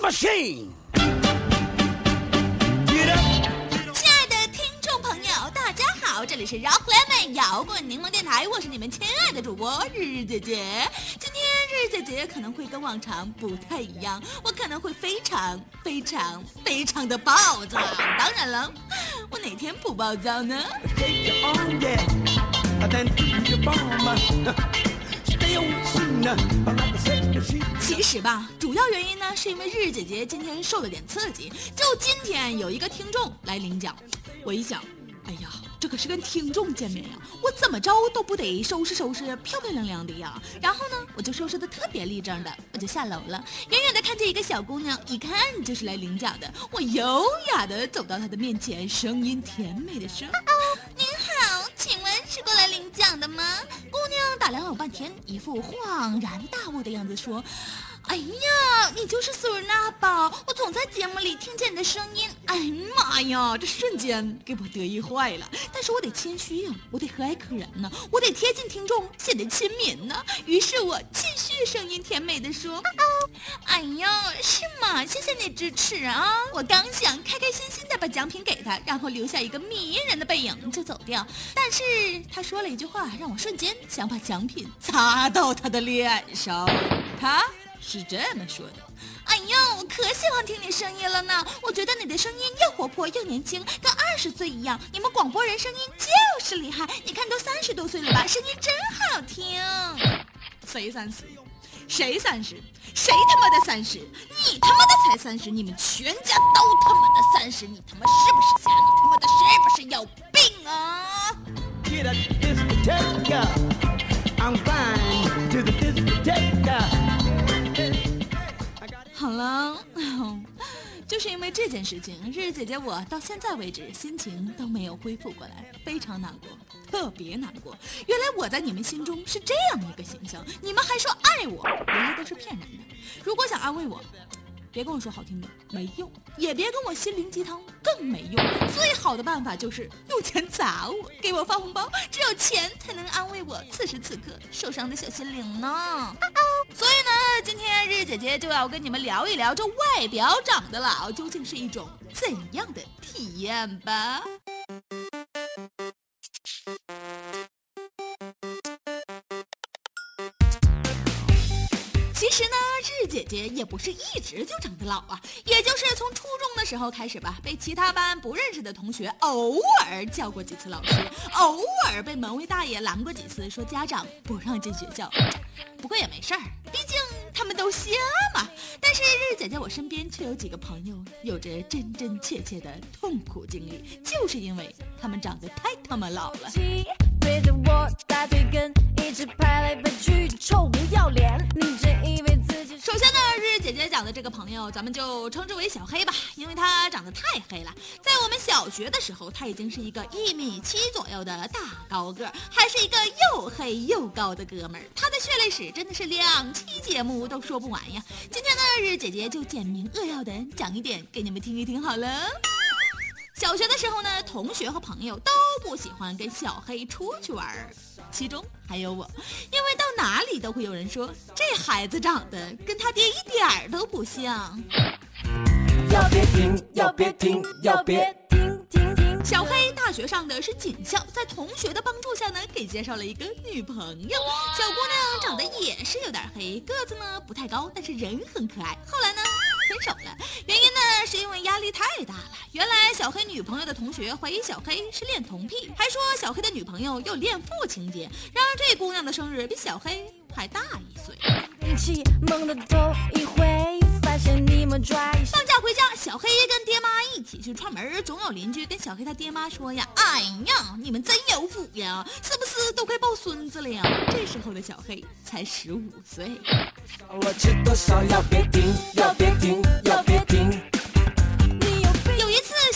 machine. 亲爱的听众朋友，大家好，这里是 Rock Lemon 摇滚柠檬电台，我是你们亲爱的主播日日姐姐。今天日日姐姐可能会跟往常不太一样，我可能会非常非常非常的暴躁。当然了，我哪天不暴躁呢？其实吧，主要原因呢，是因为日日姐姐今天受了点刺激。就今天有一个听众来领奖，我一想，哎呀，这可是跟听众见面呀，我怎么着都不得收拾收拾，漂漂亮亮的呀。然后呢，我就收拾的特别立正的，我就下楼了。远远的看见一个小姑娘，一看就是来领奖的。我优雅的走到她的面前，声音甜美的说：“您好，请问是过来领奖的吗？”打量了半天，一副恍然大悟的样子说。哎呀，你就是苏尔纳吧？我总在节目里听见你的声音。哎呀妈呀，这瞬间给我得意坏了。但是我得谦虚呀、我得和蔼可人呢、我得贴近听众，显得亲民呢、于是我继续声音甜美的说：“哎呦，是吗？谢谢你支持啊！我刚想开开心心的把奖品给他，然后留下一个迷人的背影就走掉，但是他说了一句话，让我瞬间想把奖品砸到他的脸上。他。”是这么说的。哎呦，我可喜欢听你声音了呢！我觉得你的声音又活泼又年轻，跟二十岁一样。你们广播人声音就是厉害，你看都三十多岁了吧，声音真好听。谁 三十？谁三十？谁他妈的三十？你他妈的才三十！你们全家都他妈的三十！你他妈是不是瞎？你他妈的是不是有病啊？Get a discotheque. I'm flying to the discotheque. 好了，就是因为这件事情，日日姐姐我到现在为止心情都没有恢复过来，非常难过，特别难过。原来我在你们心中是这样一个形象，你们还说爱我，原来都是骗人的。如果想安慰我，别跟我说好听的，没用；也别跟我心灵鸡汤，更没用。最好的办法就是用钱砸我，给我发红包。只有钱才能安慰我此时此刻受伤的小心灵呢。所以呢，今天日日姐姐就要跟你们聊一聊，这外表长得老究竟是一种怎样的体验吧。其实呢，日姐姐也不是一直就长得老啊，也就是从初中的时候开始吧，被其他班不认识的同学偶尔叫过几次老师，偶尔被门卫大爷拦过几次，说家长不让进学校。不过也没事儿，毕竟他们都瞎嘛。但是日姐姐我身边却有几个朋友有着真真切切的痛苦经历，就是因为他们长得太他妈老了。的这个朋友，咱们就称之为小黑吧，因为他长得太黑了。在我们小学的时候，他已经是一个一米七左右的大高个，还是一个又黑又高的哥们儿。他的血泪史真的是两期节目都说不完呀。今天呢，日姐姐就简明扼要的讲一点给你们听一听好了。小学的时候呢，同学和朋友都不喜欢跟小黑出去玩儿，其中还有我，因为到哪里都会有人说这孩子长得跟他爹一点儿都不像。要别停，要别停，要别停停停！小黑大学上的是警校，在同学的帮助下呢，给介绍了一个女朋友。小姑娘长得也是有点黑，个子呢不太高，但是人很可爱。后来呢，分手了，原因呢是因为压力太大了。原来小黑女朋友的同学怀疑小黑是恋童癖，还说小黑的女朋友有恋父情节。然而这姑娘的生日比小黑还大一岁。运气猛地头一回，发现你们拽放假回家，小黑跟爹妈一起去串门，总有邻居跟小黑他爹妈说呀：“哎呀，你们真有福呀，是不是都快抱孙子了呀？”这时候的小黑才十五岁。我吃多少要别停，要别停，要别停。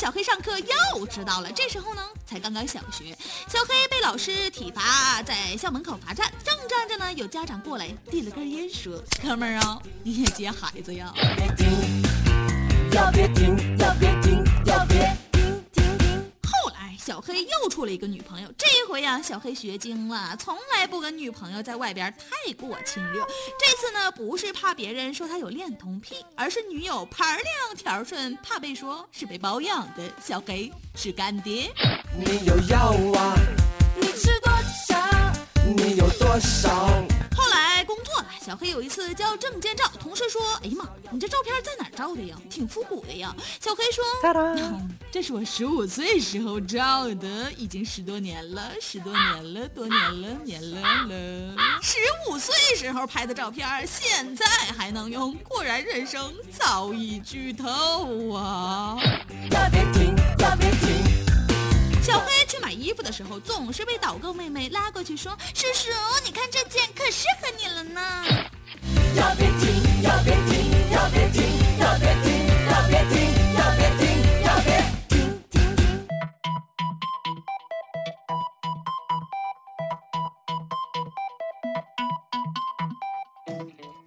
小黑上课又迟到了，这时候呢，才刚刚小学，小黑被老师体罚，在校门口罚站，正站着呢，有家长过来递了根烟，说：“哥们儿啊，你也接孩子呀。”别停，要别停，要别停，要别。小黑又处了一个女朋友。这回呀，小黑学精了，从来不跟女朋友在外边太过亲热。这次呢，不是怕别人说他有恋童癖，而是女友盘亮条顺，怕被说是被包养的。小黑是干爹。你有药啊？你吃多少？你有多少？小黑有一次交证件照，同事说：“哎呀妈，你这照片在哪照的呀？挺复古的呀。”小黑说：“ 这是我十五岁时候照的，已经十多年了，十多年了，多年了，年了了。十五岁时候拍的照片，现在还能用，果然人生早已剧透啊！”要别停，要别停。小黑去买衣服的时候，总是被导购妹妹拉过去说：“叔叔，你看这件可适合你了呢。”要别停，要别停，要别停，要别停，要别停，要别停，要别停，停停。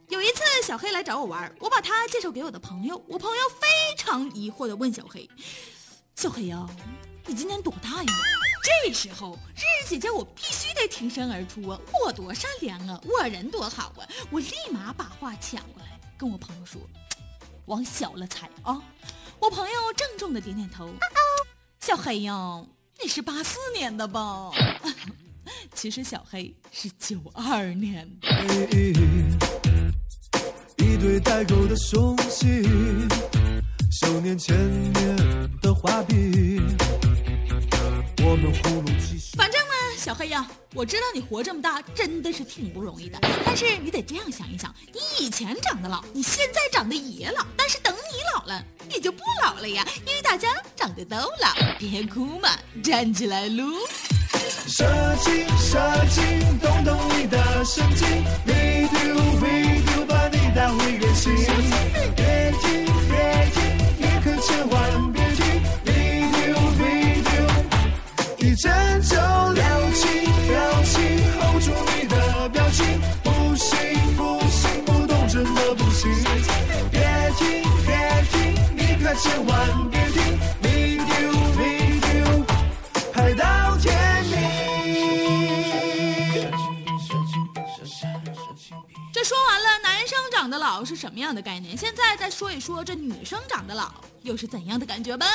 有一次，小黑来找我玩，我把他介绍给我的朋友。我朋友非常疑惑的问小黑：“小黑呀、你今年多大呀？”这时候，日日姐姐我必须得挺身而出啊！我多善良啊，我人多好啊！我立马把话抢过来，跟我朋友说：“往小了猜啊！”我朋友郑重地点点头。小黑呀，你是八四年的吧？其实小黑是九二年的。一对带钩的松溪，修炼千年的画笔，反正呢，小黑呀，我知道你活这么大真的是挺不容易的，但是你得这样想一想，你以前长得老，你现在长得也老，但是等你老了，你就不老了呀，因为大家长得都老。别哭嘛，站起来撸。射精，射精，动动你的神经是什么样的概念，现在再说一说这女生长得老又是怎样的感觉吧。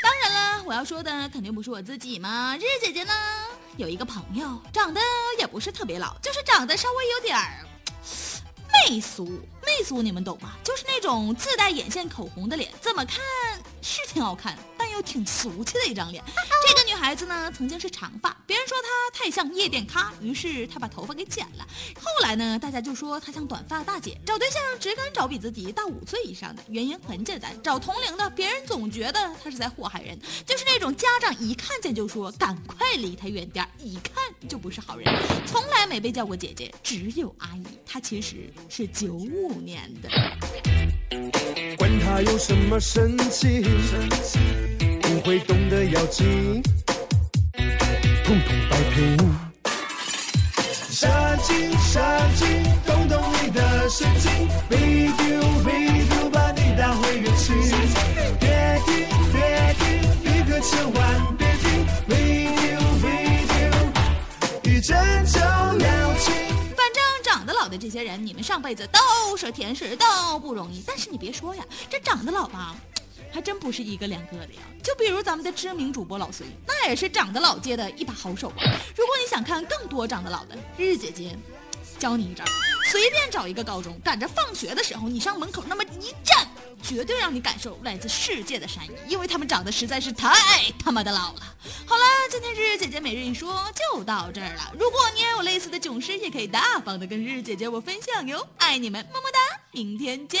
当然了，我要说的肯定不是我自己嘛。日姐姐呢，有一个朋友长得也不是特别老，就是长得稍微有点儿媚俗。媚俗你们懂吗？就是那种自带眼线、口红的脸，怎么看是挺好看，但又挺俗气的一张脸。这个孩子呢，曾经是长发，别人说她太像夜店咖，于是她把头发给剪了。后来呢，大家就说她像短发大姐，找对象只敢找比自己大五岁以上的。原因很简单，找同龄的，别人总觉得她是在祸害人，就是那种家长一看见就说赶快离她远点，一看就不是好人，从来没被叫过姐姐，只有阿姨。她其实是九五年的。管他有什么神奇，不会动的妖精，统统摆平。射精，射精，动动你的神经，video video 把你带回原形。别停，别停，你可千万别停，video video，一针就了情。反正长得老的这些人，你们上辈子都是天使，都不容易。但是你别说呀，这长得老吧，还真不是一个两个的呀。就比如咱们的知名主播老隋，那也是长得老街的一把好手啊。如果你想看更多长得老的，日姐姐教你一招，随便找一个高中，赶着放学的时候，你上门口那么一站，绝对让你感受来自世界的善意，因为他们长得实在是太他妈的老了。好了，今天日姐姐每日一说就到这儿了。如果你也有类似的囧事，也可以大方的跟日姐姐我分享哟。爱你们，么么哒，明天见。